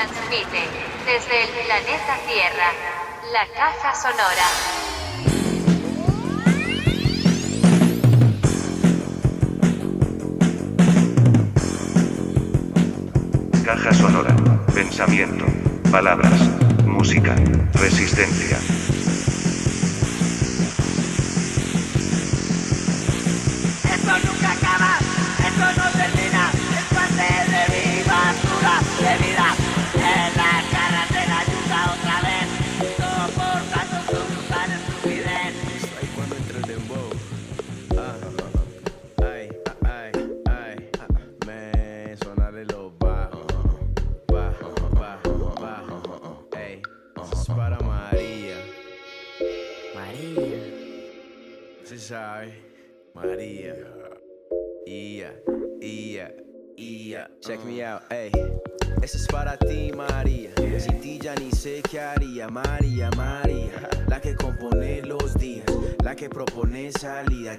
Transmite desde el planeta Tierra, la caja sonora. caja sonora, pensamiento, palabras, música, resistencia.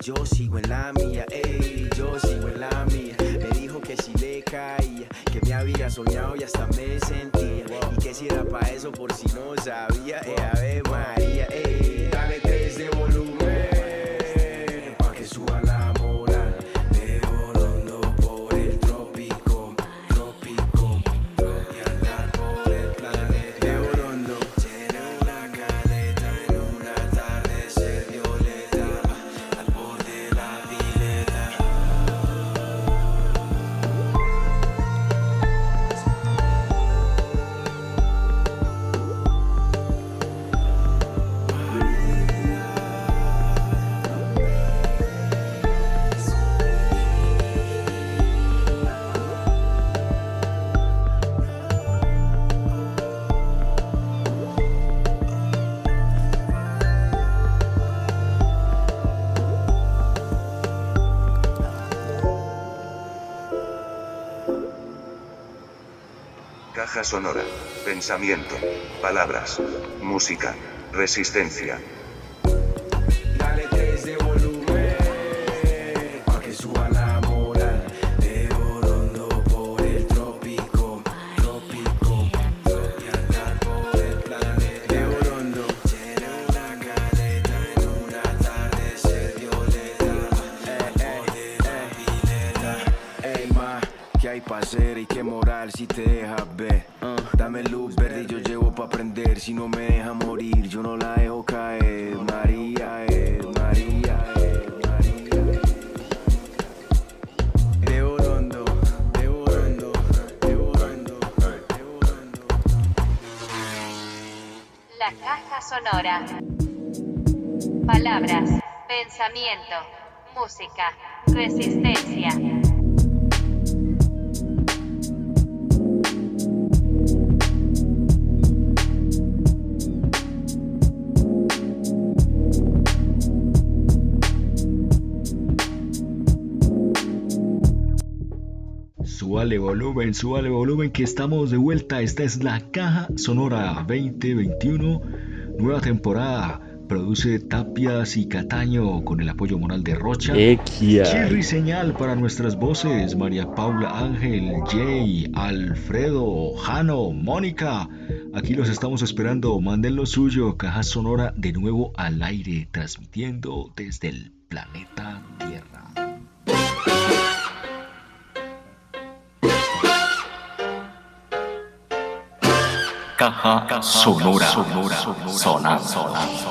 常識 Sonora, pensamiento, palabras, música, resistencia. orden, súbale volumen que estamos de vuelta. Esta es la Caja Sonora 2021, nueva temporada. Produce Tapias y Cataño con el apoyo moral de Rocha. Equia. Chirri Señal para nuestras voces. María Paula Ángel, Jay, Alfredo, Jano, Mónica. Aquí los estamos esperando. Manden lo suyo. Caja Sonora de nuevo al aire, transmitiendo desde el planeta Tierra. Caja sonora, sonora, sonora. sonora.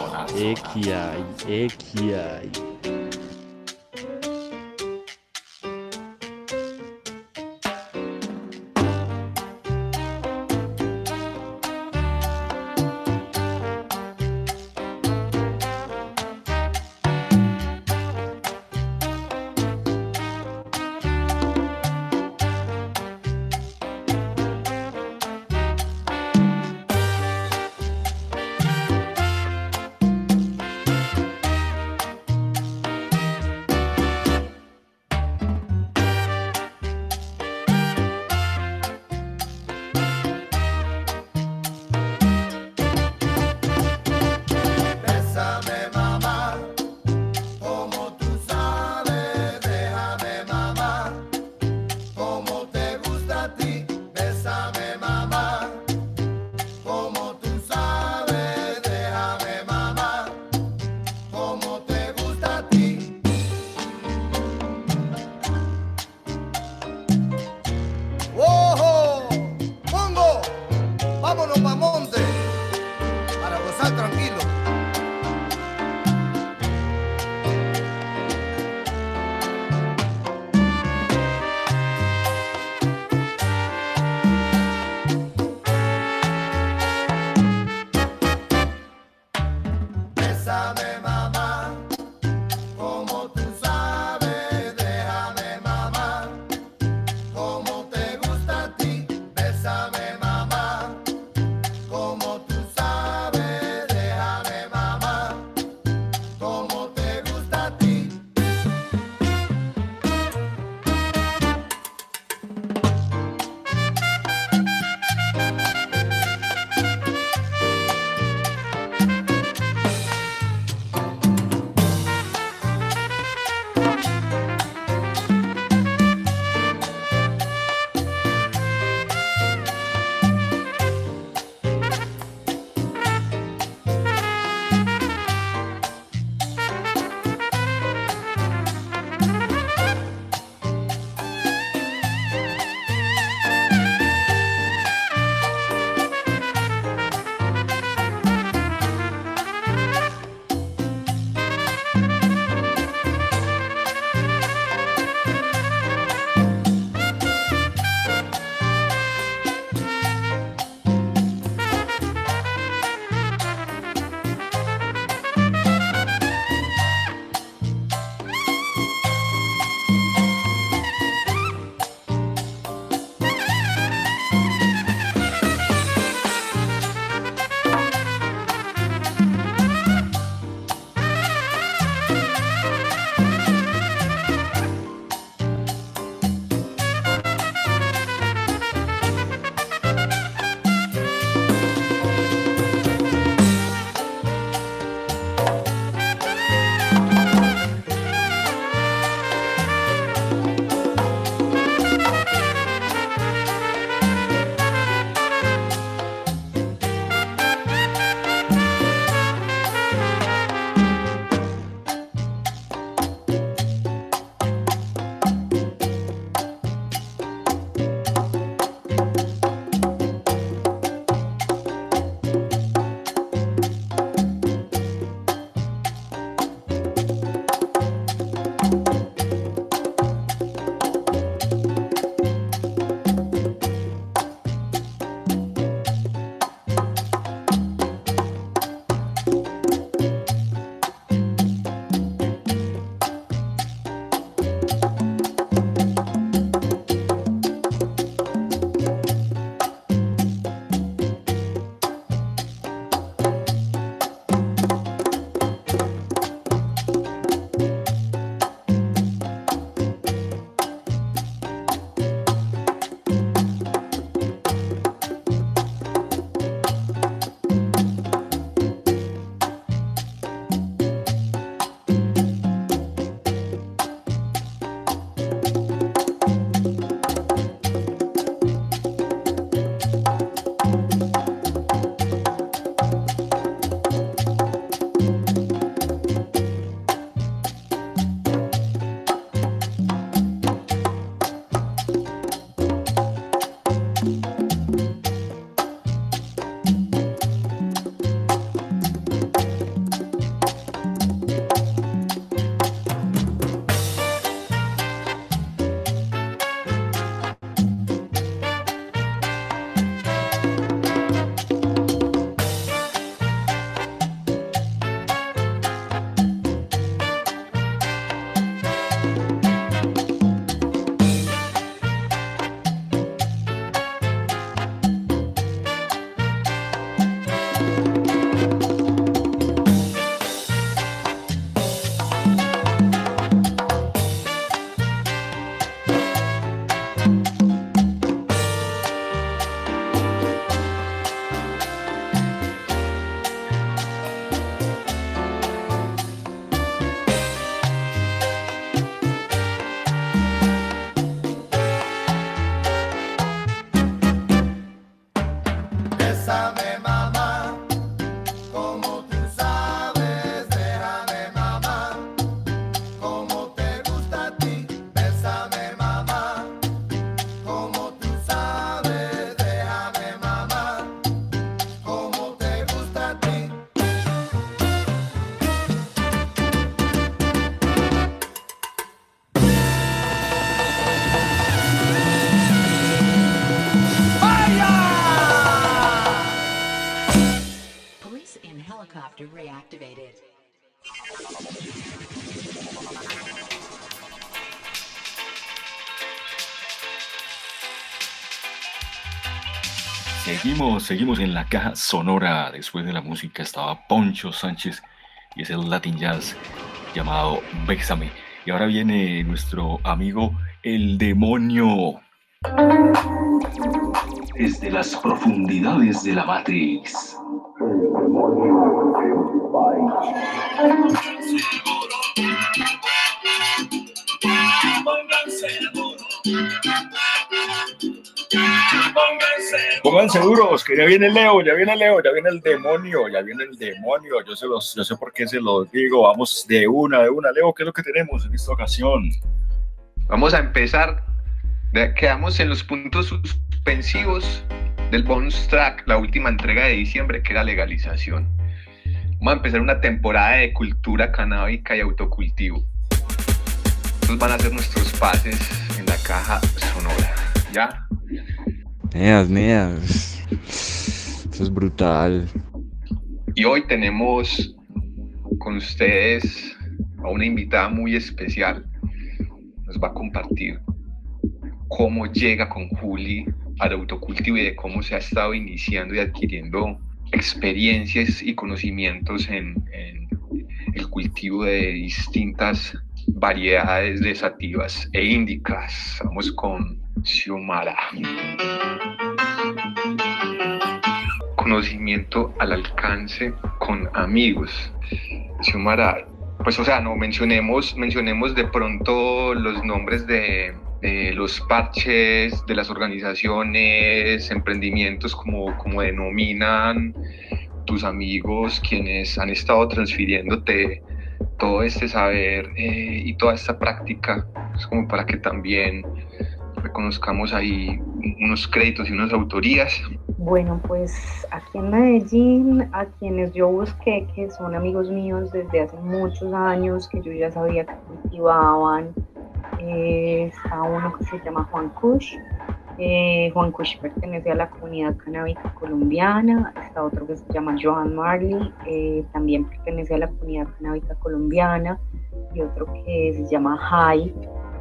Seguimos, en la caja sonora. Después de la música estaba Poncho Sánchez y ese Latin Jazz llamado Bésame. Y ahora viene nuestro amigo el demonio. Desde las profundidades de la Matrix. Pónganse duros, que ya viene Leo, ya viene Leo, ya viene el demonio, ya viene el demonio. Yo, se los, yo sé por qué se los digo. Vamos de una, de una. Leo, ¿qué es lo que tenemos en esta ocasión? Vamos a empezar. Quedamos en los puntos suspensivos del bonus track, la última entrega de diciembre, que era legalización. Vamos a empezar una temporada de cultura canábica y autocultivo. Estos van a ser nuestros pases en la caja sonora. ¿Ya? Neas, neas. Eso es brutal. Y hoy tenemos con ustedes a una invitada muy especial. Nos va a compartir cómo llega con Juli al autocultivo y de cómo se ha estado iniciando y adquiriendo experiencias y conocimientos en, en el cultivo de distintas variedades de sativas e índicas. Vamos con Xiomara. Conocimiento al alcance con amigos. Xiomara, pues o sea, no mencionemos, mencionemos de pronto los nombres de, de los parches, de las organizaciones, emprendimientos como, como denominan tus amigos, quienes han estado transfiriéndote todo este saber eh, y toda esta práctica, es como para que también reconozcamos ahí unos créditos y unas autorías. Bueno, pues aquí en Medellín, a quienes yo busqué, que son amigos míos desde hace muchos años, que yo ya sabía que cultivaban, eh, está uno que se llama Juan Kush. Eh, Juan Kush pertenece a la comunidad canábica colombiana. Está otro que se llama Johan Marley, eh, también pertenece a la comunidad canábica colombiana. Y otro que se llama Jai.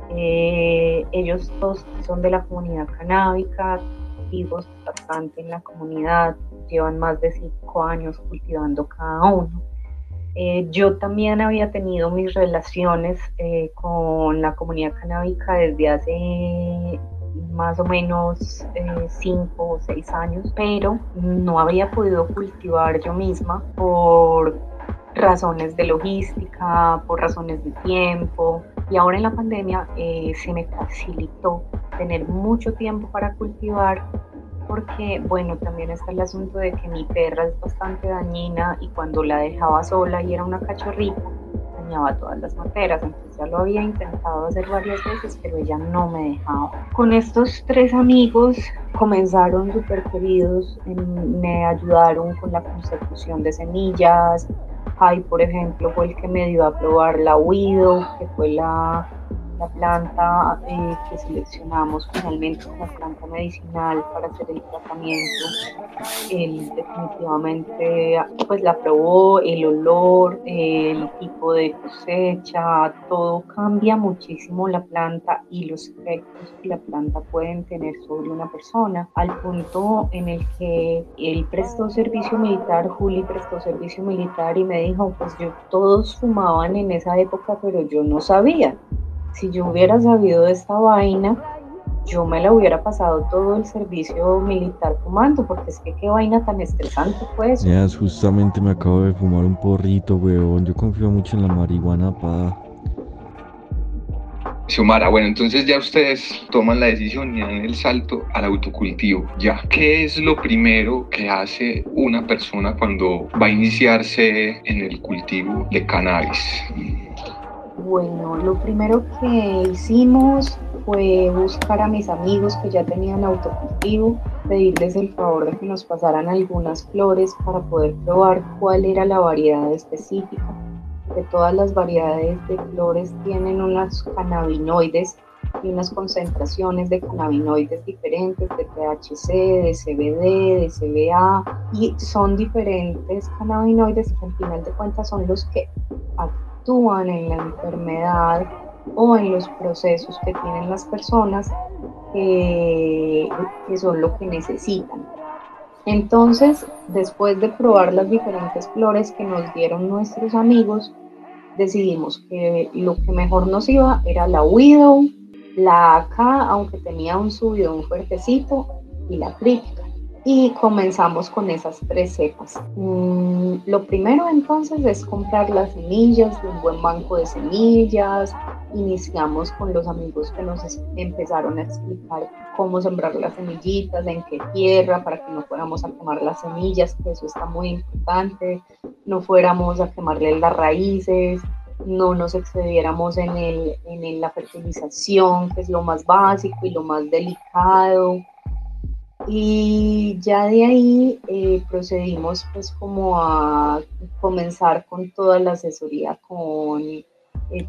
Eh, ellos todos son de la comunidad canábica, activos bastante en la comunidad, llevan más de cinco años cultivando cada uno. Yo también había tenido mis relaciones con la comunidad canábica desde hace más o menos eh, cinco o seis años, pero no había podido cultivar yo misma por razones de logística, por razones de tiempo. Y ahora en la pandemia eh, se me facilitó tener mucho tiempo para cultivar porque, bueno, también está el asunto de que mi perra es bastante dañina y cuando la dejaba sola y era una cachorrita, todas las materas. Entonces ya lo había intentado hacer varias veces, pero ella no me dejaba. Con estos tres amigos comenzaron súper queridos, em, me ayudaron con la consecución de semillas. Ay, por ejemplo, fue el que me dio a probar la Widow, que fue la, la planta eh, que seleccionamos finalmente como planta medicinal para hacer el tratamiento. Él definitivamente pues la probó, el olor, el tipo de cosecha, todo cambia muchísimo la planta y los efectos que la planta pueden tener sobre una persona, al punto en el que él prestó servicio militar, Juli prestó servicio militar y me dijo, pues yo todos fumaban en esa época, pero yo no sabía. Si yo hubiera sabido de esta vaina, yo me la hubiera pasado todo el servicio militar fumando, porque es que qué vaina tan estresante fue eso. Neas, justamente me acabo de fumar un porrito, weón. Yo confío mucho en la marihuana, pa. Xiomara, bueno, entonces ya ustedes toman la decisión y dan el salto al autocultivo. Ya, ¿qué es lo primero que hace una persona cuando va a iniciarse en el cultivo de cannabis? Bueno, lo primero que hicimos fue buscar a mis amigos que ya tenían autocultivo, pedirles el favor de que nos pasaran algunas flores para poder probar cuál era la variedad específica. Que todas las variedades de flores tienen unas cannabinoides y unas concentraciones de cannabinoides diferentes, de THC, de CBD, de CBA, y son diferentes cannabinoides que al final de cuentas son los que actúan en la enfermedad o en los procesos que tienen las personas que, son lo que necesitan. Entonces, después de probar las diferentes flores que nos dieron nuestros amigos, decidimos que lo que mejor nos iba era la Widow, la AK, aunque tenía un subidón fuertecito, y la crítica. Y comenzamos con esas tres cepas. Mm, lo primero entonces es comprar las semillas un buen banco de semillas. Iniciamos con los amigos que nos empezaron a explicar cómo sembrar las semillitas, en qué tierra, para que no fuéramos a quemar las semillas, que eso está muy importante, no fuéramos a quemarle las raíces, no nos excediéramos en, el, en la fertilización, que es lo más básico y lo más delicado. Y ya de ahí eh, procedimos pues como a comenzar con toda la asesoría con eh,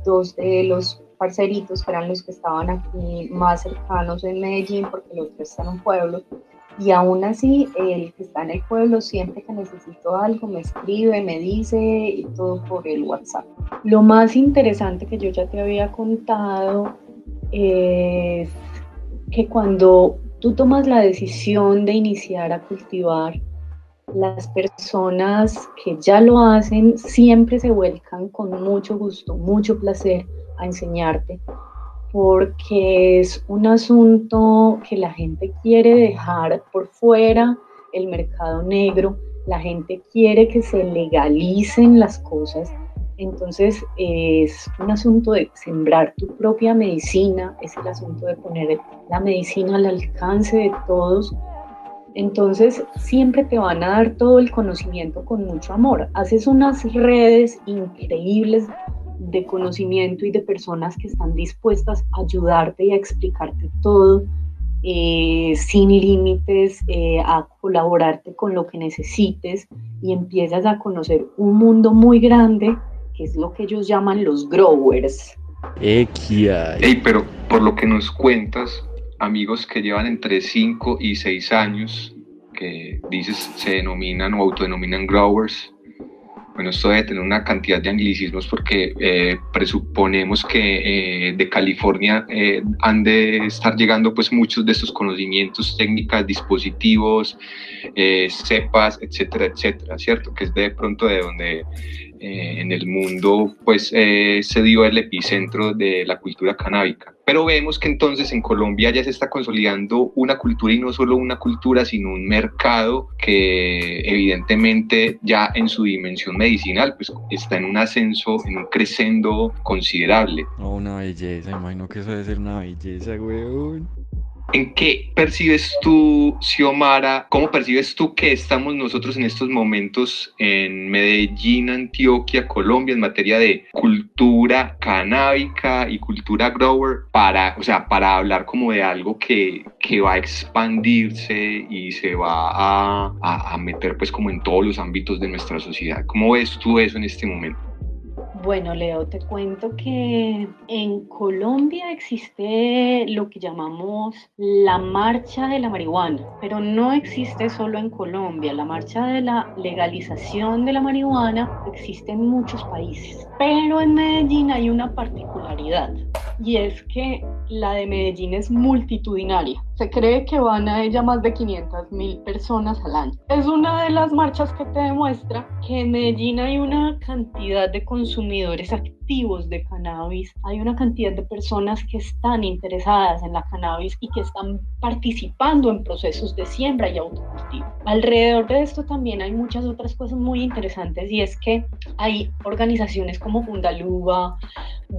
dos de los parceritos que eran los que estaban aquí más cercanos en Medellín porque los otros están en un pueblo. Y aún así, el que está en el pueblo, siempre que necesito algo, me escribe, me dice y todo por el WhatsApp. Lo más interesante que yo ya te había contado es que cuando tú tomas la decisión de iniciar a cultivar, las personas que ya lo hacen siempre se vuelcan con mucho gusto, mucho placer a enseñarte, porque es un asunto que la gente quiere dejar por fuera, el mercado negro, la gente quiere que se legalicen las cosas entonces es un asunto de sembrar tu propia medicina, es el asunto de poner la medicina al alcance de todos. Entonces siempre te van a dar todo el conocimiento con mucho amor. Haces unas redes increíbles de conocimiento y de personas que están dispuestas a ayudarte y a explicarte todo eh, sin límites, eh, a colaborarte con lo que necesites y empiezas a conocer un mundo muy grande es lo que ellos llaman los growers. Hey, pero por lo que nos cuentas, amigos que llevan entre 5 y 6 años, que dices se denominan o autodenominan growers, bueno, esto debe tener una cantidad de anglicismos porque eh, presuponemos que eh, de California eh, han de estar llegando pues muchos de estos conocimientos, técnicas, dispositivos, cepas, etcétera, etcétera, ¿cierto? Que es de pronto de donde eh, en el mundo, pues eh, se dio el epicentro de la cultura canábica. Pero vemos que entonces en Colombia ya se está consolidando una cultura y no solo una cultura, sino un mercado que evidentemente ya en su dimensión medicinal pues está en un ascenso, en un crescendo considerable. Oh, una belleza, imagino que eso debe ser una belleza, weón. ¿En qué percibes tú, Xiomara, cómo percibes tú que estamos nosotros en estos momentos en Medellín, Antioquia, Colombia, en materia de cultura canábica y cultura grower, para, o sea, para hablar como de algo que, que va a expandirse y se va a, a, a meter pues como en todos los ámbitos de nuestra sociedad? ¿Cómo ves tú eso en este momento? Bueno, Leo, te cuento que en Colombia existe lo que llamamos la marcha de la marihuana, pero no existe solo en Colombia. La marcha de la legalización de la marihuana existe en muchos países, pero en Medellín hay una particularidad y es que la de Medellín es multitudinaria. Se cree que van a ella más de 500 mil personas al año. Es una de las marchas que te demuestra que en Medellín hay una cantidad de consumidores activos de cannabis, hay una cantidad de personas que están interesadas en la cannabis y que están participando en procesos de siembra y autocultivo. Alrededor de esto también hay muchas otras cosas muy interesantes y es que hay organizaciones como Fundaluba,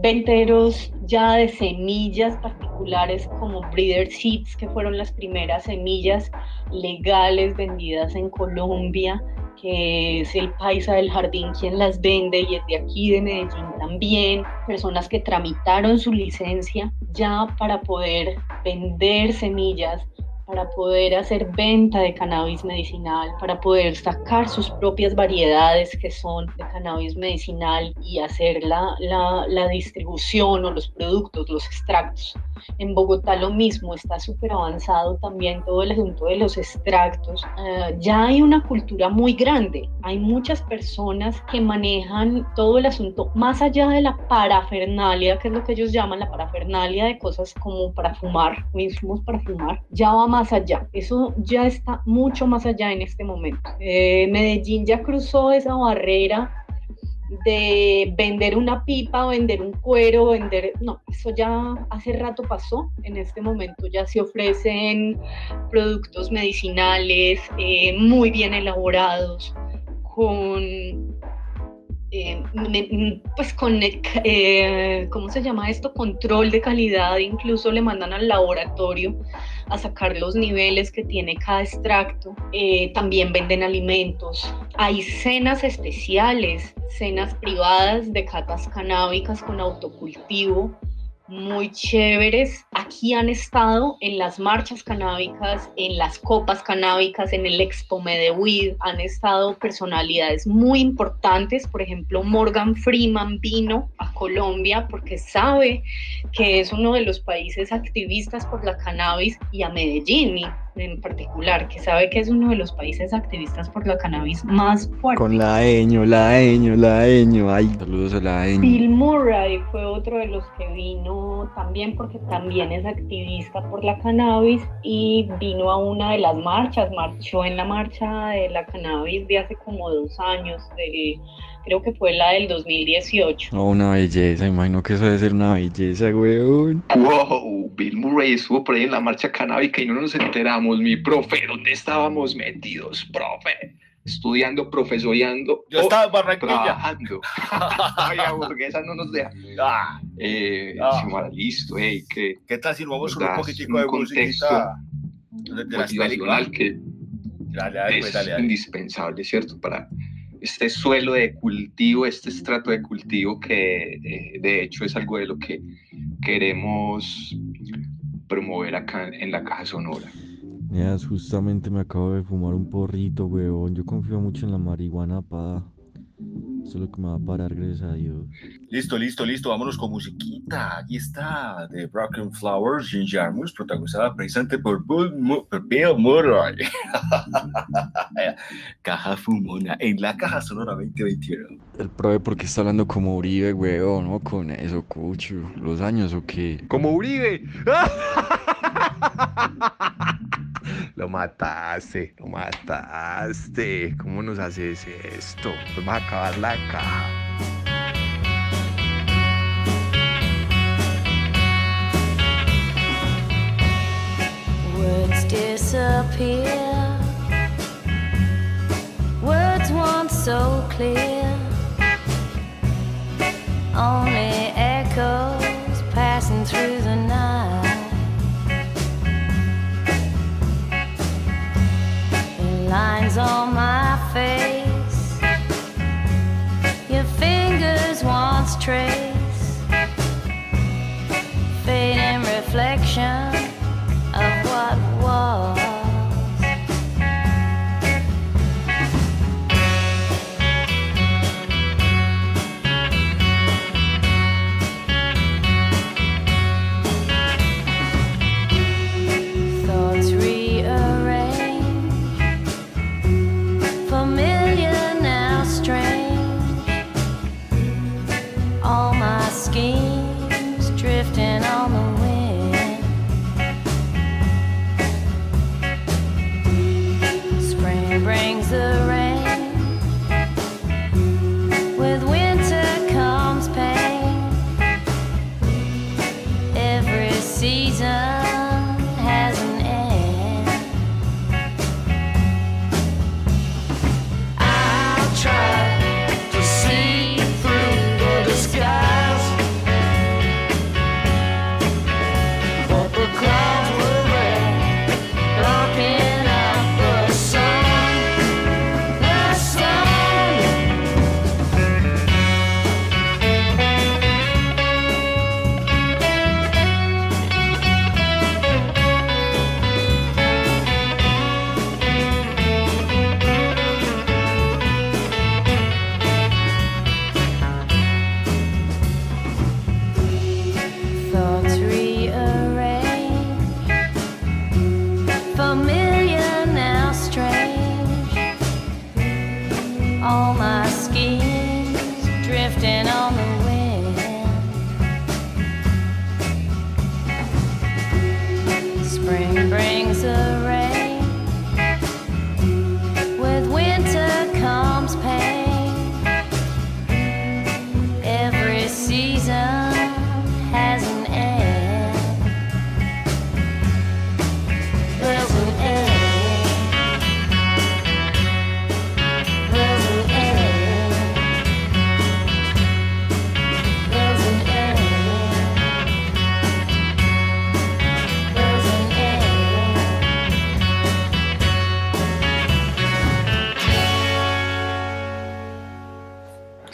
venteros ya de semillas particulares como Breeder Seeds, que fueron las primeras semillas legales vendidas en Colombia, que es el paisa del jardín quien las vende y es de aquí de Medellín también, personas que tramitaron su licencia ya para poder vender semillas para poder hacer venta de cannabis medicinal, para poder sacar sus propias variedades que son de cannabis medicinal y hacer la, la, la distribución o los productos, los extractos. En Bogotá lo mismo, está súper avanzado también todo el asunto de los extractos. Uh, ya hay una cultura muy grande, hay muchas personas que manejan todo el asunto más allá de la parafernalia, que es lo que ellos llaman la parafernalia de cosas como para fumar, mismos para fumar, ya va más allá, eso ya está mucho más allá en este momento. Eh, Medellín ya cruzó esa barrera de vender una pipa, vender un cuero, vender... No, eso ya hace rato pasó. En este momento ya se ofrecen productos medicinales eh, muy bien elaborados, con eh, pues con, eh, ¿cómo se llama esto? Control de calidad, incluso le mandan al laboratorio a sacar los niveles que tiene cada extracto. Eh, también venden alimentos. Hay cenas especiales, cenas privadas de catas canábicas con autocultivo muy chéveres. Aquí han estado en las marchas canábicas, en las copas canábicas, en el Expo Medeweed, han estado personalidades muy importantes, por ejemplo, Morgan Freeman vino a Colombia porque sabe que es uno de los países activistas por la cannabis y a Medellín en particular, que sabe que es uno de los países activistas por la cannabis más fuerte. Con la Eño, la Eño, la Eño. Ay, saludos a la Eño. Bill Murray fue otro de los que vino también porque también es activista por la cannabis y vino a una de las marchas, marchó en la marcha de la cannabis de hace como dos años, del creo que fue la del 2018. Oh, una belleza, imagino que eso debe ser una belleza, weón. Wow, Bill Murray estuvo por ahí en la marcha canábica y no nos enteramos, mi profe, ¿dónde estábamos metidos, profe? Estudiando, profesoreando. Yo estaba en Barranquilla. Trabajando. Ay, hamburguesa no nos deja. Ah, Eh, Ah. Listo, hey, que ¿Qué tal si vamos con un poquitico de contexto de, de motivacional que Dale, dale, es dale, dale. indispensable, ¿cierto? Para este suelo de cultivo, este estrato de cultivo que eh, de hecho es algo de lo que queremos promover acá en la Caja Sonora. Ya, justamente me acabo de fumar un porrito, weón. Yo confío mucho en la marihuana, pa. Eso es lo que me va a parar, gracias a Dios. Listo, listo, listo. Vámonos con musiquita. Aquí está The Broken Flowers, Jim Jarmus, protagonizada precisamente por Bill, Mu- por Bill Murray. caja Fumona en la Caja Sonora 2021. El prove porque está hablando como Uribe, weón, ¿no? Con eso, cucho. ¿Los años o qué? ¡Como Uribe! Lo mataste, lo mataste. ¿Cómo nos haces esto? Pues vas a acabar la caja. Words disappear. Words once so clear. Only echoes passing through the night. The lines on my face. Your fingers once trace. Fading reflection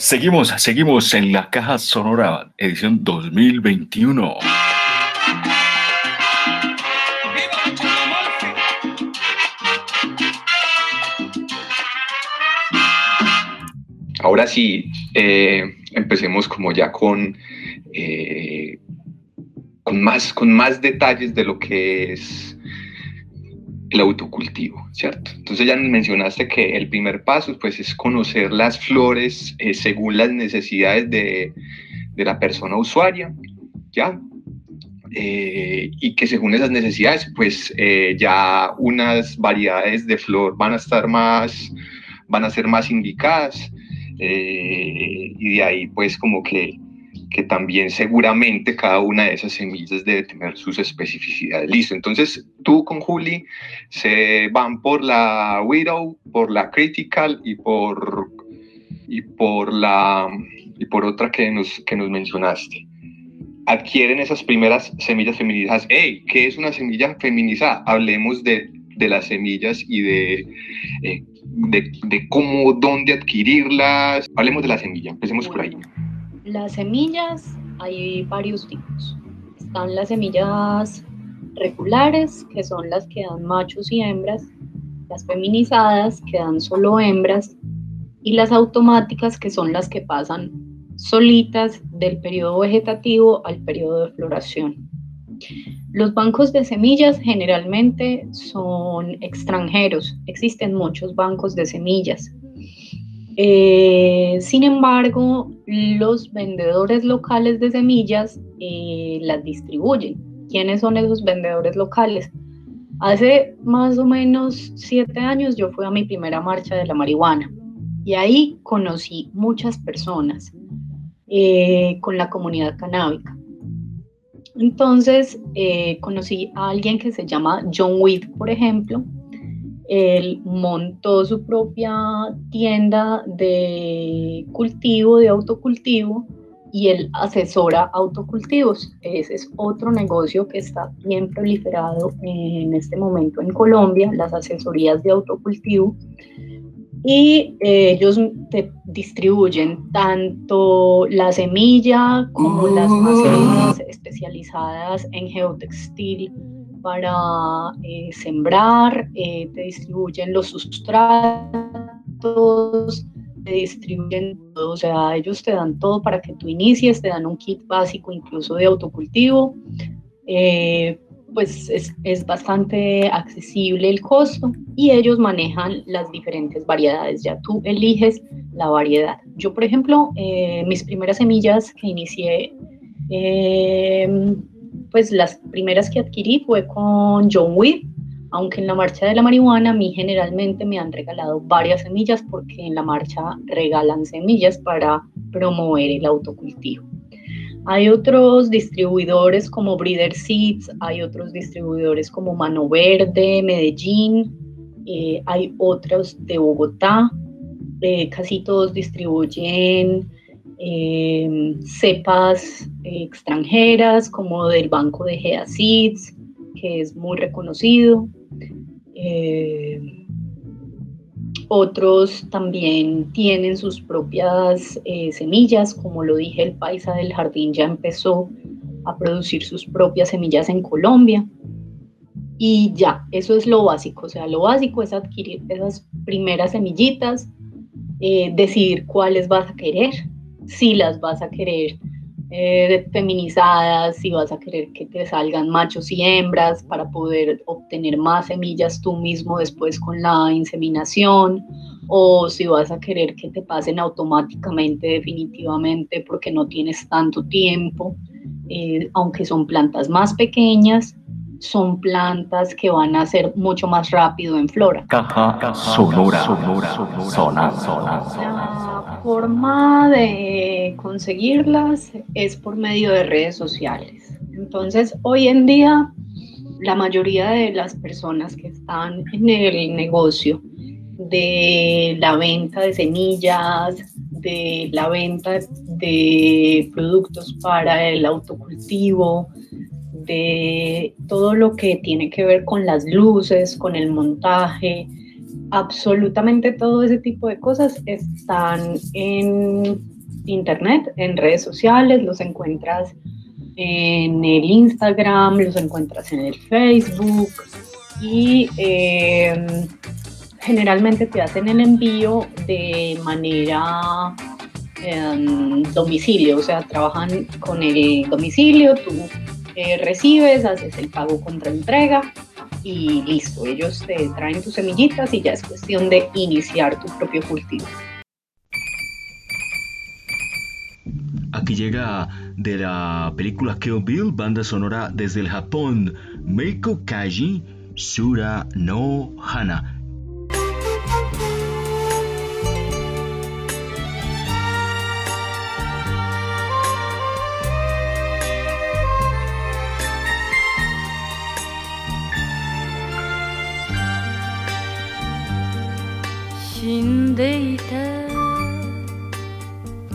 Seguimos, seguimos en la caja sonora, edición 2021. Ahora sí, eh, empecemos como ya con, eh, con, más, con más detalles de lo que es el autocultivo, ¿cierto? Entonces ya mencionaste que el primer paso pues, es conocer las flores eh, según las necesidades de, de, la persona usuaria, ¿ya? y que según esas necesidades, pues ya unas variedades de flor van a estar más, van a ser más indicadas eh, y de ahí pues como que, que también seguramente cada una de esas semillas debe tener sus especificidades. Listo, entonces tú con Juli se van por la Widow, por la Critical y por, y por, la, y por otra que nos, que nos mencionaste adquieren esas primeras semillas feminizadas. ¡Ey! ¿Qué es una semilla feminizada? Hablemos de, de las semillas y de eh, de, cómo, dónde adquirirlas. Hablemos de la semilla, empecemos por ahí. Las semillas hay varios tipos. Están las semillas regulares, que son las que dan machos y hembras, las feminizadas, que dan solo hembras, y las automáticas, que son las que pasan solitas del periodo vegetativo al periodo de floración. Los bancos de semillas generalmente son extranjeros, existen muchos bancos de semillas. Eh, sin embargo, los vendedores locales de semillas eh, las distribuyen. ¿Quiénes son esos vendedores locales? Hace más o menos siete años yo fui a mi primera marcha de la marihuana y ahí conocí muchas personas eh, con la comunidad canábica. Entonces eh, conocí a alguien que se llama John Witt, por ejemplo. Él montó su propia tienda de cultivo, de autocultivo, y él asesora autocultivos. Ese es otro negocio que está bien proliferado en este momento en Colombia, las asesorías de autocultivo y eh, ellos te distribuyen tanto la semilla como las macetas especializadas en geotextil para eh, sembrar, eh, te distribuyen los sustratos, te distribuyen todo, o sea, ellos te dan todo para que tú inicies, te dan un kit básico incluso de autocultivo pues es, bastante accesible el costo y ellos manejan las diferentes variedades. Ya tú eliges la variedad. Yo, por ejemplo, eh, mis primeras semillas que inicié, pues las primeras que adquirí fue con John Witt, aunque en la marcha de la marihuana a mí generalmente me han regalado varias semillas porque en la marcha regalan semillas para promover el autocultivo. Hay otros distribuidores como Breeder Seeds, hay otros distribuidores como Mano Verde, Medellín, eh, hay otros de Bogotá. Eh, casi todos distribuyen eh, cepas extranjeras como del banco de Gea Seeds, que es muy reconocido. Otros también tienen sus propias eh, semillas, como lo dije, el Paisa del Jardín ya empezó a producir sus propias semillas en Colombia. Y ya, eso es lo básico, o sea, lo básico es adquirir esas primeras semillitas, eh, decidir cuáles vas a querer, si las vas a querer eh, feminizadas, si vas a querer que te salgan machos y hembras para poder obtener más semillas tú mismo después con la inseminación, o si vas a querer que te pasen automáticamente definitivamente porque no tienes tanto tiempo, eh, aunque son plantas más pequeñas, son plantas que van a ser mucho más rápido en flora. Caja sonora, sonora, sonora. La forma de conseguirlas es por medio de redes sociales. Entonces, hoy en día, la mayoría de las personas que están en el negocio de la venta de semillas, de la venta de productos para el autocultivo, todo lo que tiene que ver con las luces, con el montaje, absolutamente todo ese tipo de cosas están en internet, en redes sociales, los encuentras en el Instagram, los encuentras en el Facebook y eh, generalmente te hacen el envío de manera eh, domicilio, o sea, trabajan con el domicilio, tú recibes, haces el pago contra entrega y listo, ellos te traen tus semillitas y ya es cuestión de iniciar tu propio cultivo. Aquí llega de la película Kill Bill, banda sonora desde el Japón, Meiko Kaji Sura no Hana. でいた。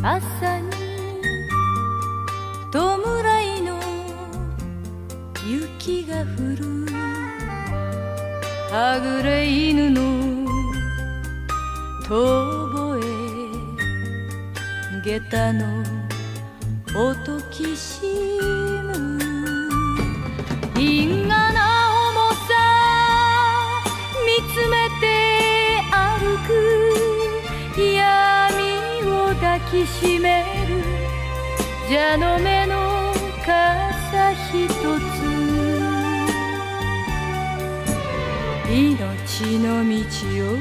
朝に弔いの雪が降る。はぐれ犬の遠吠え。下駄の音きしむ。因果きしめる。蛇の目の傘ひとつ。命の道を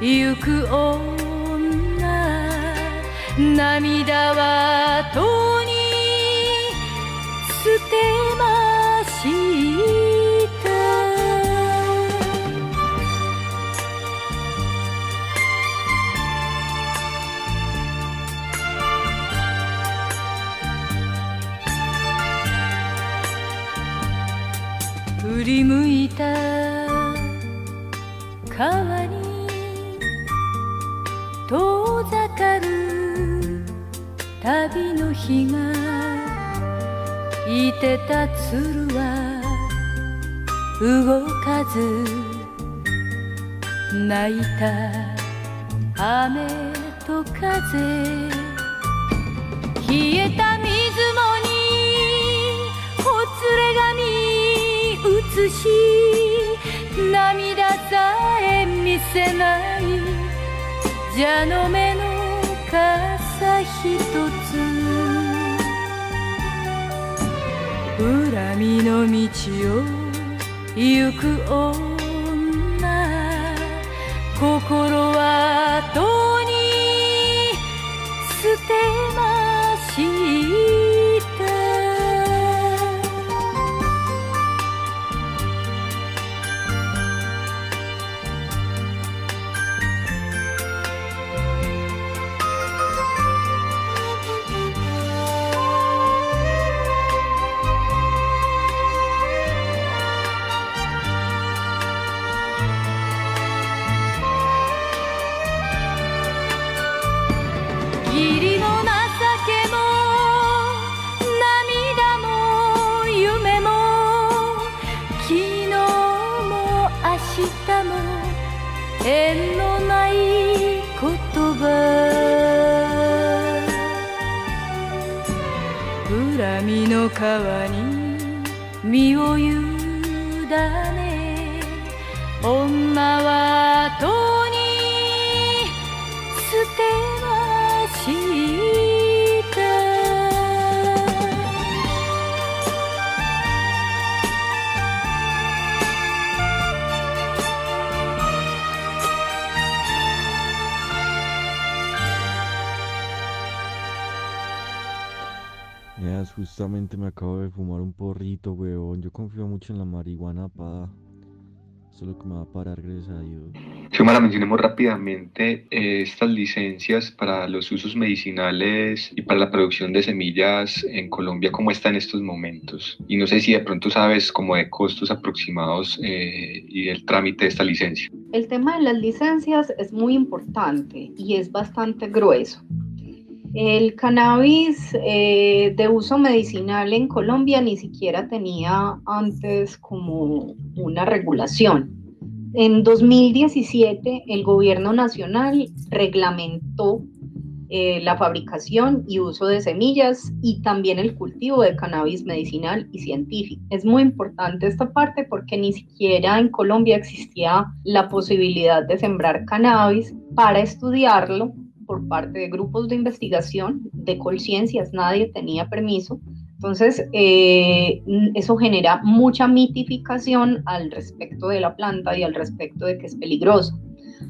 行く女。涙はとに捨てました。振り向いた川に遠ざかる旅の日がいてた鶴は動かず泣いた雨と風冷えたつし涙さえ見せない。蛇の目の傘ひとつ。恨みの道を行く女。心 Justamente me acabo de fumar un porrito, weón. Yo confío mucho en la marihuana, pa. Eso es lo que me va a parar, gracias a Dios. Xiomara, mencionemos rápidamente eh, estas licencias para los usos medicinales y para la producción de semillas en Colombia, ¿cómo está en estos momentos? Y no sé si de pronto sabes como de costos aproximados eh, y el trámite de esta licencia. El tema de las licencias es muy importante y es bastante grueso. El cannabis eh, de uso medicinal en Colombia ni siquiera tenía antes como una regulación. En 2017 el gobierno nacional reglamentó eh, la fabricación y uso de semillas y también el cultivo de cannabis medicinal y científico. Es muy importante esta parte porque ni siquiera en Colombia existía la posibilidad de sembrar cannabis para estudiarlo por parte de grupos de investigación de Colciencias, nadie tenía permiso. Entonces, eh, eso genera mucha mitificación al respecto de la planta y al respecto de que es peligrosa.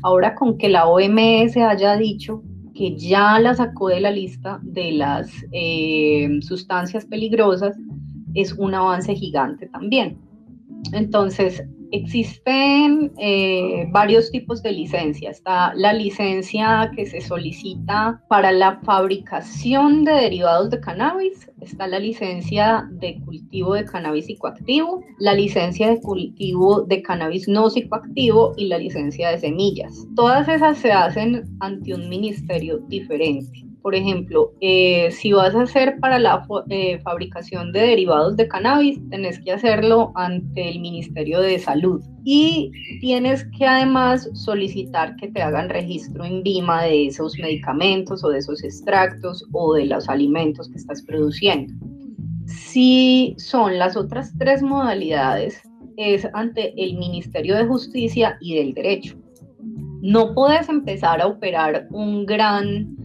Ahora con que la OMS haya dicho que ya la sacó de la lista de las eh, sustancias peligrosas, es un avance gigante también. Entonces, existen eh, varios tipos de licencia. Está la licencia que se solicita para la fabricación de derivados de cannabis, está la licencia de cultivo de cannabis psicoactivo, la licencia de cultivo de cannabis no psicoactivo y la licencia de semillas. Todas esas se hacen ante un ministerio diferente. Por ejemplo, eh, si vas a hacer para la eh, fabricación de derivados de cannabis, tenés que hacerlo ante el Ministerio de Salud y tienes que además solicitar que te hagan registro en VIMA de esos medicamentos o de esos extractos o de los alimentos que estás produciendo. Si son las otras tres modalidades, es ante el Ministerio de Justicia y del Derecho. No puedes empezar a operar un gran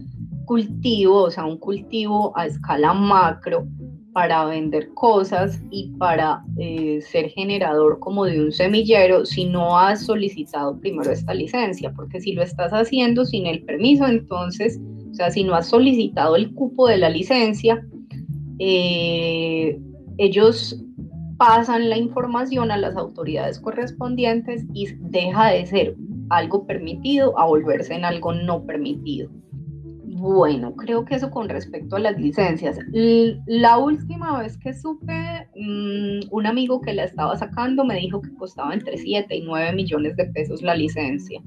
cultivo, o sea, un cultivo a escala macro para vender cosas y para eh, ser generador como de un semillero si no has solicitado primero esta licencia, porque si lo estás haciendo sin el permiso, entonces, o sea, si no has solicitado el cupo de la licencia, eh, ellos pasan la información a las autoridades correspondientes y deja de ser algo permitido a volverse en algo no permitido. Bueno, creo que eso con respecto a las licencias. La última vez que supe, mm, un amigo que la estaba sacando me dijo que costaba entre 7 y 9 millones de pesos la licencia.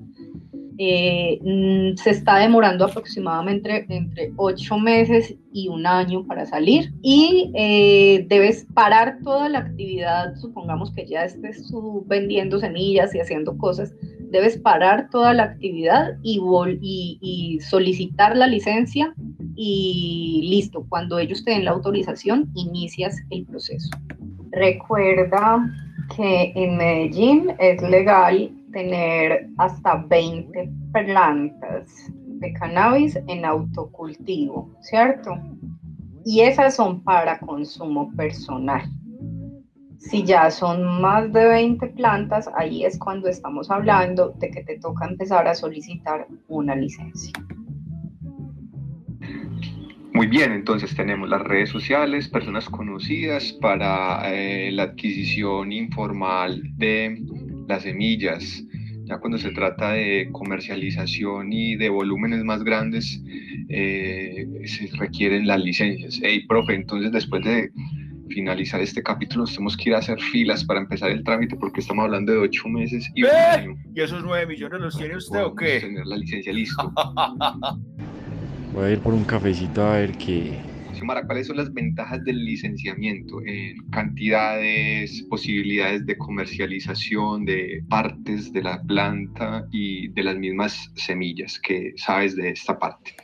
Eh, mm, se está demorando aproximadamente entre 8 meses y un año para salir y eh, debes parar toda la actividad, supongamos que ya estés vendiendo semillas y haciendo cosas, debes parar toda la actividad y, solicitar la licencia y listo, cuando ellos te den la autorización, inicias el proceso. Recuerda que en Medellín es legal tener hasta 20 plantas de cannabis en autocultivo, ¿cierto? Y esas son para consumo personal. Si ya son más de 20 plantas, ahí es cuando estamos hablando de que te toca empezar a solicitar una licencia. Muy bien, entonces tenemos las redes sociales, personas conocidas para eh, la adquisición informal de las semillas. Ya cuando se trata de comercialización y de volúmenes más grandes, eh, se requieren las licencias. Hey, profe, entonces después de finalizar este capítulo tenemos que ir a hacer filas para empezar el trámite porque estamos hablando de ocho meses y un año. ¿Y esos nueve millones los tiene usted o qué? Tener la licencia listo. Voy a ir por un cafecito a ver qué. Mara, ¿cuáles son las ventajas del licenciamiento en cantidades, posibilidades de comercialización de partes de la planta y de las mismas semillas que sabes de esta parte?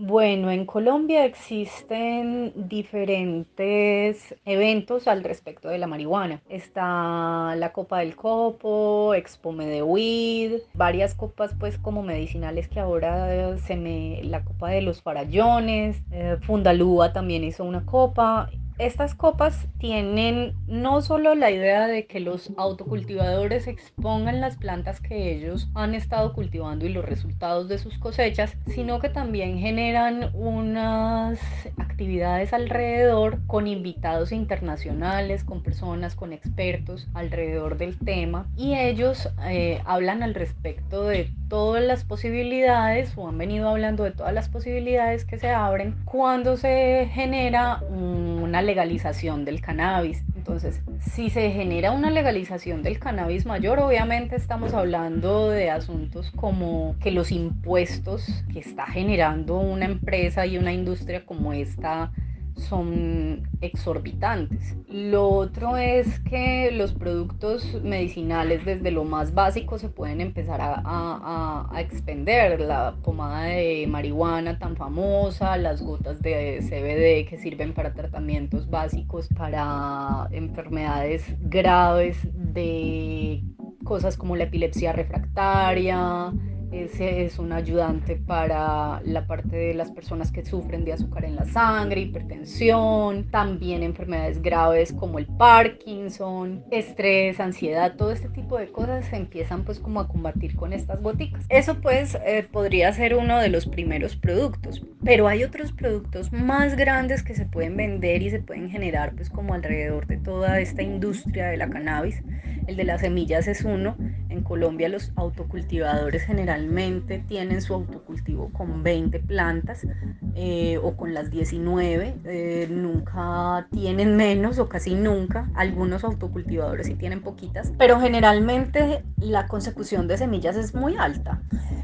Bueno, en Colombia existen diferentes eventos al respecto de la marihuana. Está la Copa del Copo, Expo Medehuid, varias copas pues como medicinales que ahora se me... la Copa de los Farallones, eh, Fundalúa también hizo una copa estas copas tienen no solo la idea de que los autocultivadores expongan las plantas que ellos han estado cultivando y los resultados de sus cosechas, sino que también generan unas actividades alrededor con invitados internacionales, con personas, con expertos alrededor del tema y ellos eh, hablan al respecto de todas las posibilidades o han venido hablando de todas las posibilidades que se abren cuando se genera una legalización del cannabis. Entonces, si se genera una legalización del cannabis mayor, obviamente estamos hablando de asuntos como que los impuestos que está generando una empresa y una industria como esta son exorbitantes. Lo otro es que los productos medicinales desde lo más básico se pueden empezar a, a, a, expender. La pomada de marihuana tan famosa, las gotas de CBD que sirven para tratamientos básicos para enfermedades graves de cosas como la epilepsia refractaria, ese es un ayudante para la parte de las personas que sufren de azúcar en la sangre, hipertensión, también enfermedades graves como el Parkinson, estrés, ansiedad, todo este tipo de cosas se empiezan pues como a combatir con estas goticas. Eso pues eh, podría ser uno de los primeros productos, pero hay otros productos más grandes que se pueden vender y se pueden generar pues como alrededor de toda esta industria de la cannabis. El de las semillas es uno. En Colombia los autocultivadores generalmente tienen su autocultivo con 20 plantas eh, o con las 19. Eh, nunca tienen menos o casi nunca. Algunos autocultivadores sí tienen poquitas, pero generalmente la consecución de semillas es muy alta.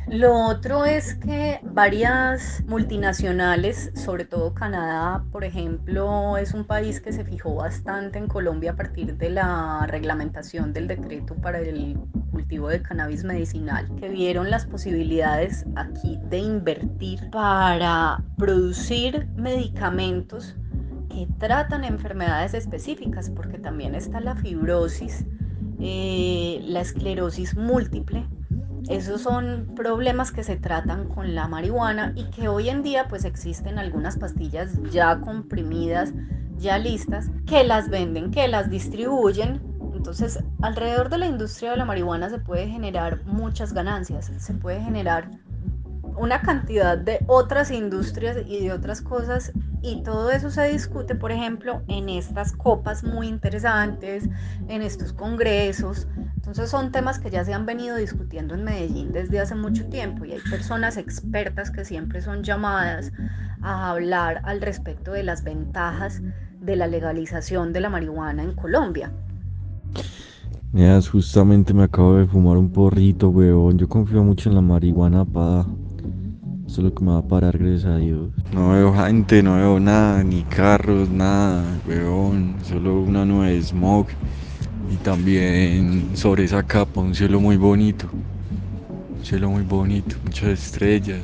Lo otro es que varias multinacionales, sobre todo Canadá, por ejemplo, es un país que se fijó bastante en Colombia a partir de la reglamentación del decreto para el cultivo de cannabis medicinal, que vieron las posibilidades aquí de invertir para producir medicamentos que tratan enfermedades específicas, porque también está la fibrosis, eh, la esclerosis múltiple, esos son problemas que se tratan con la marihuana y que hoy en día pues existen algunas pastillas ya comprimidas, ya listas, que las venden, que las distribuyen. Entonces, alrededor de la industria de la marihuana se puede generar muchas ganancias, se puede generar una cantidad de otras industrias y de otras cosas y todo eso se discute, por ejemplo, en estas copas muy interesantes, en estos congresos. Entonces son temas que ya se han venido discutiendo en Medellín desde hace mucho tiempo y hay personas expertas que siempre son llamadas a hablar al respecto de las ventajas de la legalización de la marihuana en Colombia. Mira, justamente me acabo de fumar un porrito, weón. Yo confío mucho en la marihuana para eso es lo que me va a parar, gracias a Dios. No veo gente, no veo nada, ni carros, nada, weón. Solo una nube de smog. Y también sobre esa capa un cielo muy bonito. Un cielo muy bonito, muchas estrellas.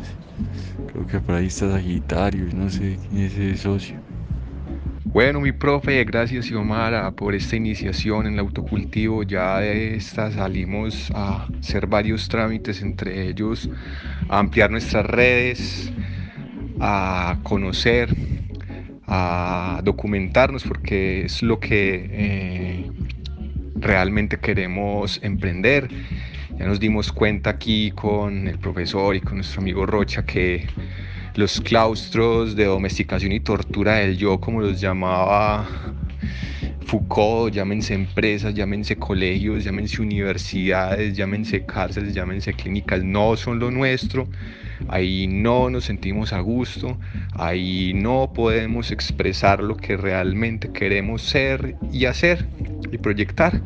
Creo que por ahí está Sagitario, no sé quién es ese socio. Bueno, mi profe, gracias Xiomara por esta iniciación en el autocultivo. Ya de esta salimos a hacer varios trámites, entre ellos a ampliar nuestras redes, a conocer, a documentarnos, porque es lo que eh, realmente queremos emprender. Ya nos dimos cuenta aquí con el profesor y con nuestro amigo Rocha que los claustros de domesticación y tortura del yo, como los llamaba Foucault, llámense empresas, llámense colegios, llámense universidades, llámense cárceles, llámense clínicas, no son lo nuestro. Ahí no nos sentimos a gusto, ahí no podemos expresar lo que realmente queremos ser y hacer y proyectar.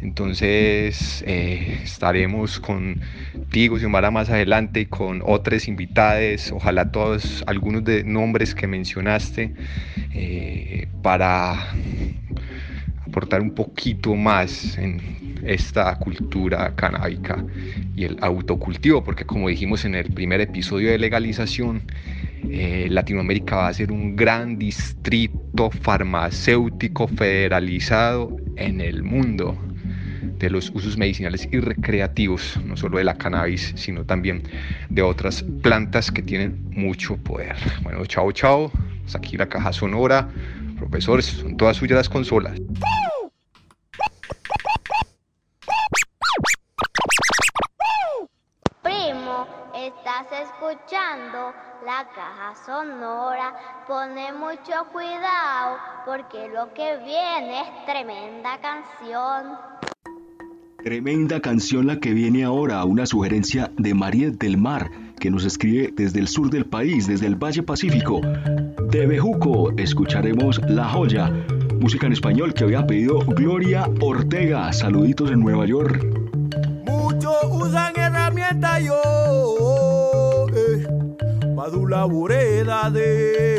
Entonces eh, estaremos contigo, Xiomara, más adelante y con otras invitadas, ojalá todos, algunos de nombres que mencionaste, eh, para aportar un poquito más en esta cultura canábica y el autocultivo, porque como dijimos en el primer episodio de legalización, eh, Latinoamérica va a ser un gran distrito farmacéutico federalizado en el mundo de los usos medicinales y recreativos, no solo de la cannabis, sino también de otras plantas que tienen mucho poder. Bueno, chao, chao. Aquí la caja sonora. Profesores, son todas suyas las consolas. Primo, estás escuchando la caja sonora. Pone mucho cuidado porque lo que viene es tremenda canción. Tremenda canción la que viene ahora, una sugerencia de Mariet del Mar, que nos escribe desde el sur del país, desde el Valle Pacífico. De Bejuco escucharemos La Joya, música en español que había pedido Gloria Ortega. Saluditos en Nueva York. Muchos usan herramientas yo, eh, bureda de.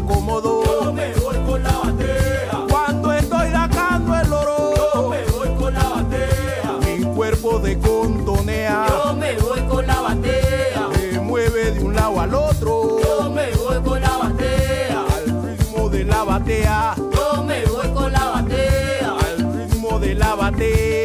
Acomodo. Yo me voy con la batea. Cuando estoy sacando el oro. Yo me voy con la batea. Mi cuerpo de contonea. Yo me voy con la batea. Me mueve de un lado al otro. Yo me voy con la batea. Al ritmo de la batea. Yo me voy con la batea. Al ritmo de la batea.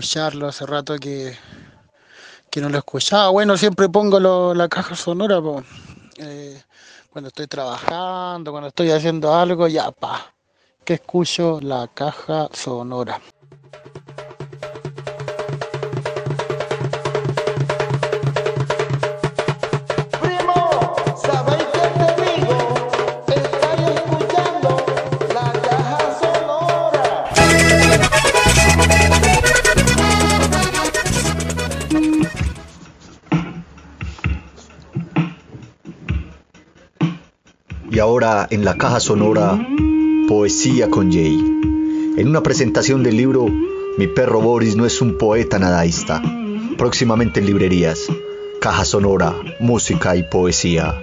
Escucharlo. Hace rato que, que no lo escuchaba. Bueno, siempre pongo la caja sonora. Eh, cuando estoy trabajando, cuando estoy haciendo algo, ya pa. Que escucho la caja sonora. Ahora en la caja sonora, Poesía con Jay. En una presentación del libro Mi perro Boris no es un poeta nadaísta. Próximamente en librerías. Caja sonora, música y poesía.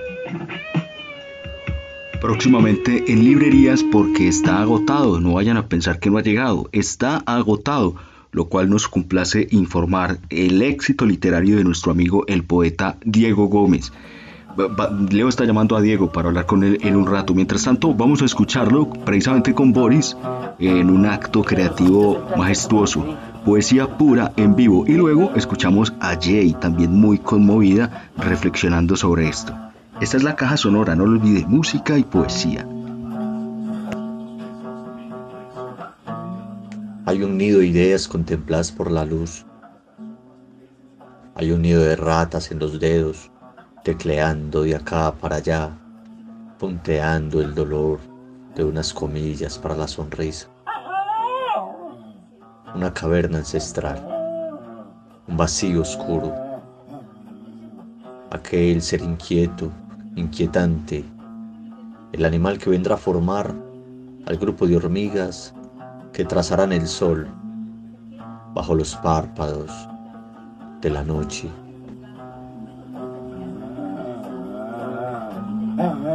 Próximamente en librerías porque está agotado, no vayan a pensar que no ha llegado, está agotado, lo cual nos complace informar el éxito literario de nuestro amigo el poeta Diego Gómez. Leo está llamando a Diego para hablar con él en un rato. Mientras tanto, vamos a escucharlo precisamente con Boris en un acto creativo majestuoso. Poesía pura en vivo. Y luego escuchamos a Jay, también muy conmovida, reflexionando sobre esto. Esta es la caja sonora, no lo olvide, música y poesía. Hay un nido de ideas contempladas por la luz. Hay un nido de ratas en los dedos, tecleando de acá para allá, punteando el dolor de unas comillas para la sonrisa. Una caverna ancestral, un vacío oscuro. Aquel ser inquieto, inquietante, el animal que vendrá a formar al grupo de hormigas que trazarán el sol bajo los párpados de la noche. Mi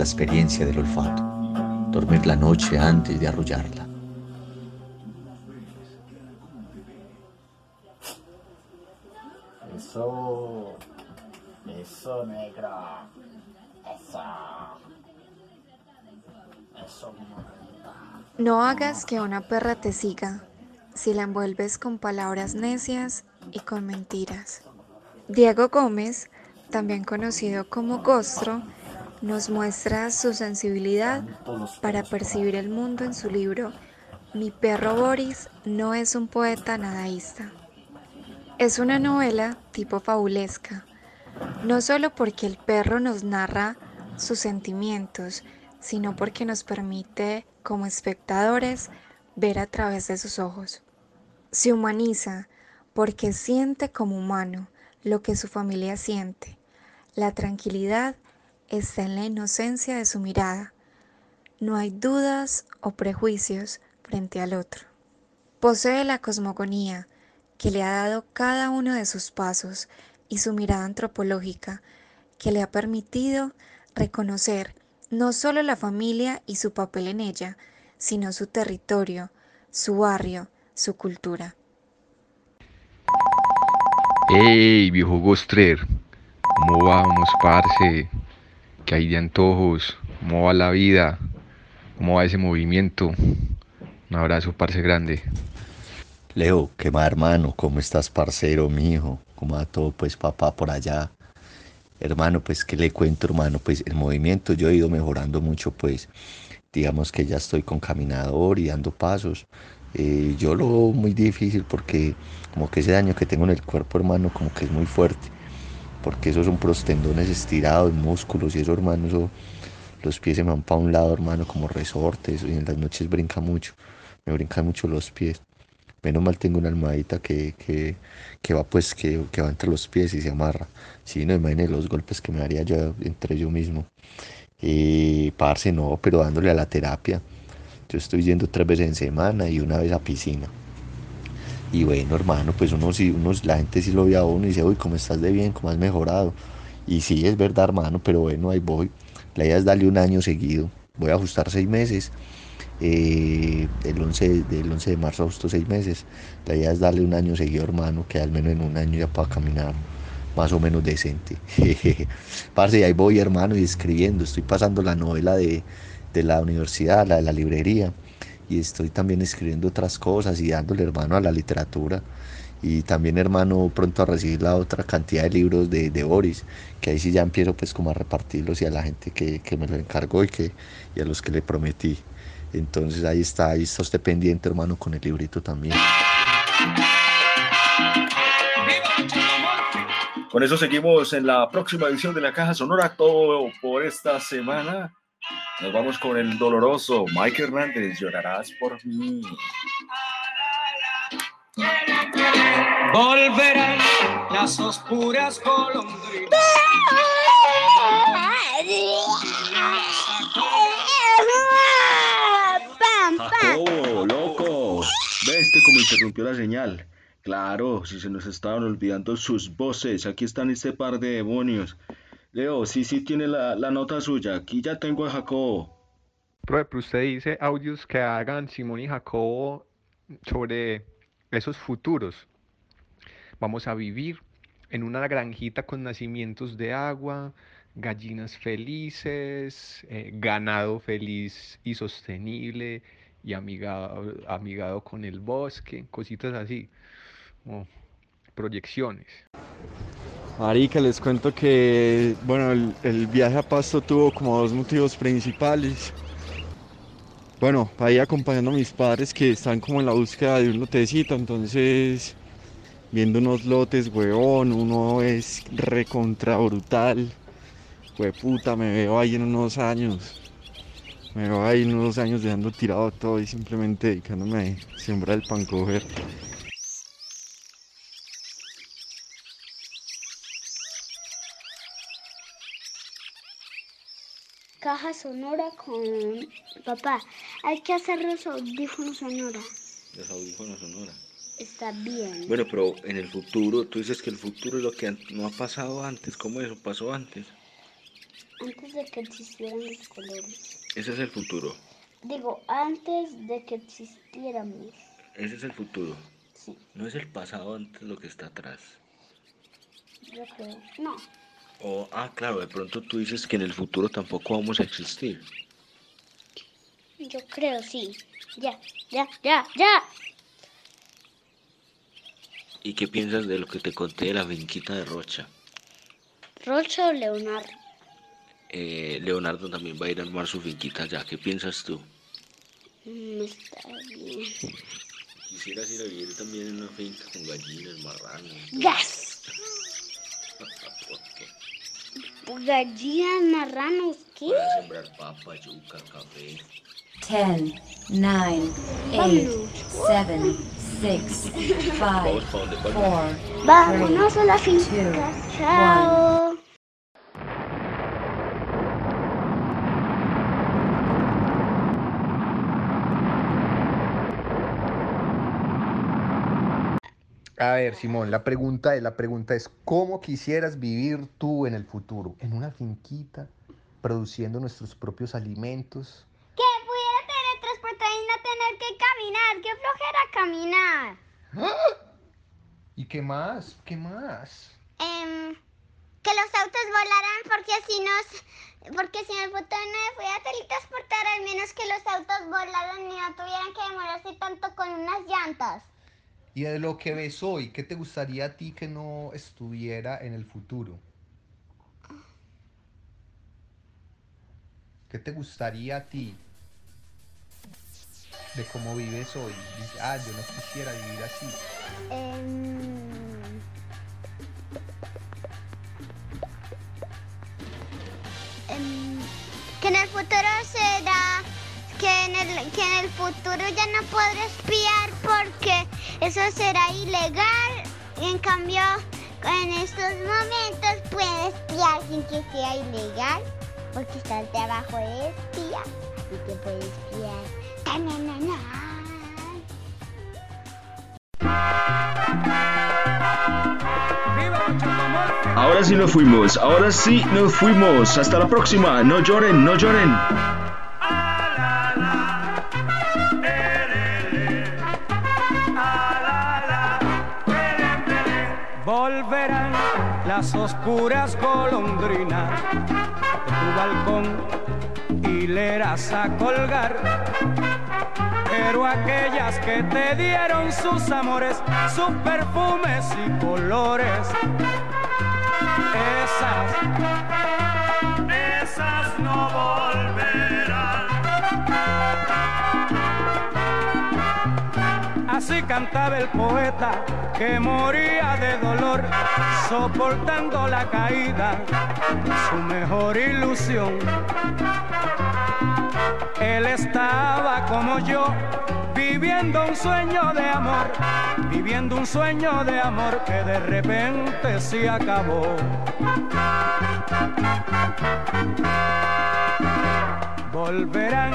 la experiencia del olfato, dormir la noche antes de arrullarla. Eso. Eso, negra. Eso. Eso, No hagas que una perra te siga si la envuelves con palabras necias y con mentiras. Diego Gómez, también conocido como Gostro, nos muestra su sensibilidad para percibir el mundo en su libro Mi perro Boris no es un poeta nadaísta. Es una novela tipo fabulesca, no solo porque el perro nos narra sus sentimientos, sino porque nos permite, como espectadores, ver a través de sus ojos. Se humaniza porque siente como humano lo que su familia siente. La tranquilidad está en la inocencia de su mirada. No hay dudas o prejuicios frente al otro. Posee la cosmogonía que le ha dado cada uno de sus pasos y su mirada antropológica que le ha permitido reconocer no solo la familia y su papel en ella, sino su territorio, su barrio, su cultura. Hey, viejo Gostrer, ¿cómo vamos, parce? ¿Qué hay de antojos? ¿Cómo va la vida? ¿Cómo va ese movimiento? Un abrazo, parce grande. Leo, ¿qué más hermano? ¿Cómo estás, parcero, mijo? ¿Cómo va todo, pues, papá, por allá? Hermano, pues, ¿qué le cuento, hermano? Pues, el movimiento yo he ido mejorando mucho, pues, digamos que ya estoy con caminador y dando pasos. Eh, yo lo veo muy difícil porque como que ese daño que tengo en el cuerpo, hermano, como que es muy fuerte. Porque esos son puros tendones estirados, músculos y eso, hermano, eso, los pies se me van para un lado, hermano, como resortes y en las noches brinca mucho. Me brincan mucho los pies. Menos mal tengo una almohadita que, que, que va pues que, va entre los pies y se amarra. Si no, imagínate los golpes que me haría yo entre yo mismo. Y parce, no, pero dándole a la terapia. Yo estoy yendo tres veces en semana y una vez a piscina. Y bueno, hermano, pues uno sí, uno, la gente sí lo ve a uno y dice, uy, ¿cómo estás de bien? ¿Cómo has mejorado? Y sí, es verdad, hermano, pero bueno, ahí voy. La idea es darle un año seguido. Voy a ajustar seis meses eh, el 11, del 11 de marzo a seis meses. La idea es darle un año seguido, hermano, que al menos en un año ya pueda caminar más o menos decente. Parce, ahí voy, hermano, y escribiendo. Estoy pasando la novela de, de la universidad, la de la librería, y estoy también escribiendo otras cosas y dándole, hermano, a la literatura. Y también, hermano, pronto a recibir la otra cantidad de libros de, de Boris, que ahí sí ya empiezo pues como a repartirlos y a la gente que, que me lo encargó y, que, y a los que le prometí. Entonces ahí está, ahí está usted pendiente, hermano, con el librito también. Con eso seguimos en la próxima edición de la Caja Sonora, todo por esta semana. Nos vamos con el doloroso Mike Hernández, llorarás por mí. Volverán las oscuras golondrinas. Jacobo, loco. Ve este como interrumpió la señal. Claro, si se nos estaban olvidando sus voces, aquí están este par de demonios. Leo, sí, sí tiene la, la nota suya. Aquí ya tengo a Jacobo. Profe, pero usted dice audios que hagan Simón y Jacobo sobre esos futuros. Vamos a vivir en una granjita con nacimientos de agua, gallinas felices, eh, ganado feliz y sostenible y amigado, amigado con el bosque, cositas así, como proyecciones. Marica, les cuento que, bueno, el, viaje a Pasto tuvo como dos motivos principales. Bueno, ir acompañando a mis padres que están como en la búsqueda de un lotecito, entonces viendo unos lotes, huevón, uno es recontra brutal. puta, me veo ahí en unos años. Me veo ahí en unos años dejando tirado todo y simplemente dedicándome a sembrar el pan Caja sonora con papá. Hay que hacer los audífonos sonora. Los audífonos sonora. Está bien. Bueno, pero en el futuro, tú dices que el futuro es lo que no ha pasado antes. ¿Cómo eso pasó antes? Antes de que existieran los colores. Ese es el futuro. Digo, antes de que existiéramos. Ese es el futuro. Sí. No es el pasado antes lo que está atrás. Yo creo. No. O, ah, claro, de pronto tú dices que en el futuro tampoco vamos a existir. Yo creo, sí. Ya, ya, ya, ya. ¿Y qué piensas de lo que te conté de la finquita de Rocha? Rocha o Leonardo. Eh, Leonardo también va a ir a armar su finquita allá. ¿Qué piensas tú? Mm, está bien. Quisieras ir a vivir también en una finca con gallinas, marranos. Gas. Gallinas, marranos, ¿qué? Para sembrar papa, yuca, café. 10, 9, 8, 7, 6, 5, Vamos para donde 4, Vámonos a la finca. Chao. A ver, Simón, la pregunta, es- la pregunta es, ¿cómo quisieras vivir tú en el futuro? ¿En una finquita, produciendo nuestros propios alimentos? Que pudiera teletransportar y no tener que caminar. ¡Qué flojera caminar! ¿Y qué más? ¿Qué más? Em, que los autos volaran porque así nos... Porque si en el futuro no me pudiera teletransportar, al menos que los autos volaran y no tuvieran que demorarse tanto con unas llantas. Y de lo que ves hoy, ¿qué te gustaría a ti que no estuviera en el futuro? ¿Qué te gustaría a ti de cómo vives hoy? Dices, ah, yo no quisiera vivir así. Em, em, que en el futuro será que en el que en el futuro ya no podré espiar porque eso será ilegal en cambio en estos momentos puedes espiar sin que sea ilegal porque está el trabajo de espía así que puedes espiar. Ahora sí nos fuimos, ahora sí nos fuimos. Hasta la próxima. No lloren, no lloren. Las oscuras golondrinas de tu balcón hileras a colgar. Pero aquellas que te dieron sus amores, sus perfumes y colores, esas, Así cantaba el poeta que moría de dolor, soportando la caída, su mejor ilusión. Él estaba como yo, viviendo un sueño de amor, viviendo un sueño de amor que de repente se acabó. Volverán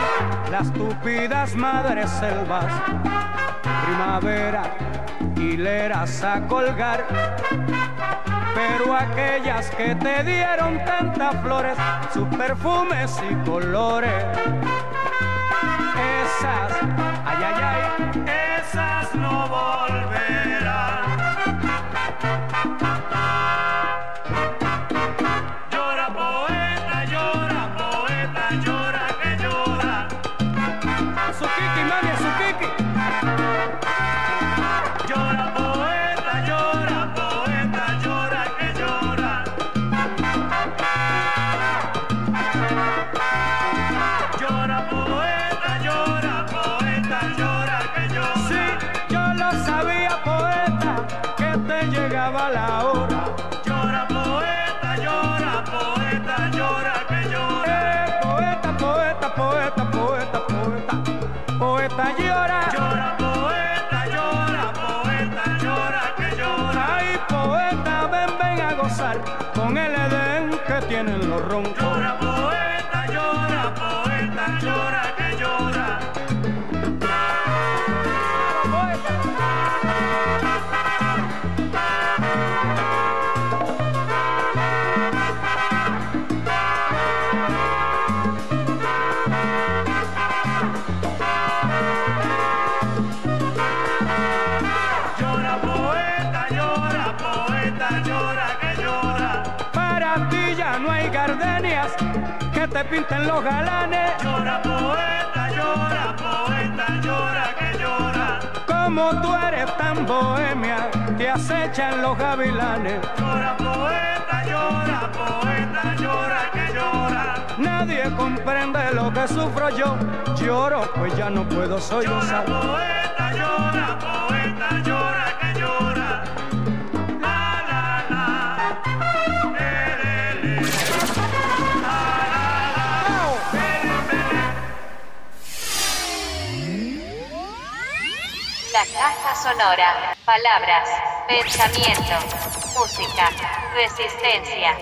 las tupidas madres selvas, primavera, hileras a colgar. Pero aquellas que te dieron tantas flores, sus perfumes y colores, esas, los galanes. Llora poeta, llora poeta, llora que llora. Como tú eres tan bohemia, te acechan los gavilanes. Llora poeta, llora poeta, llora que llora. Nadie comprende lo que sufro yo. Lloro, pues ya no puedo sollozar. Llora poeta, La caja sonora. Palabras, pensamiento, música, resistencia.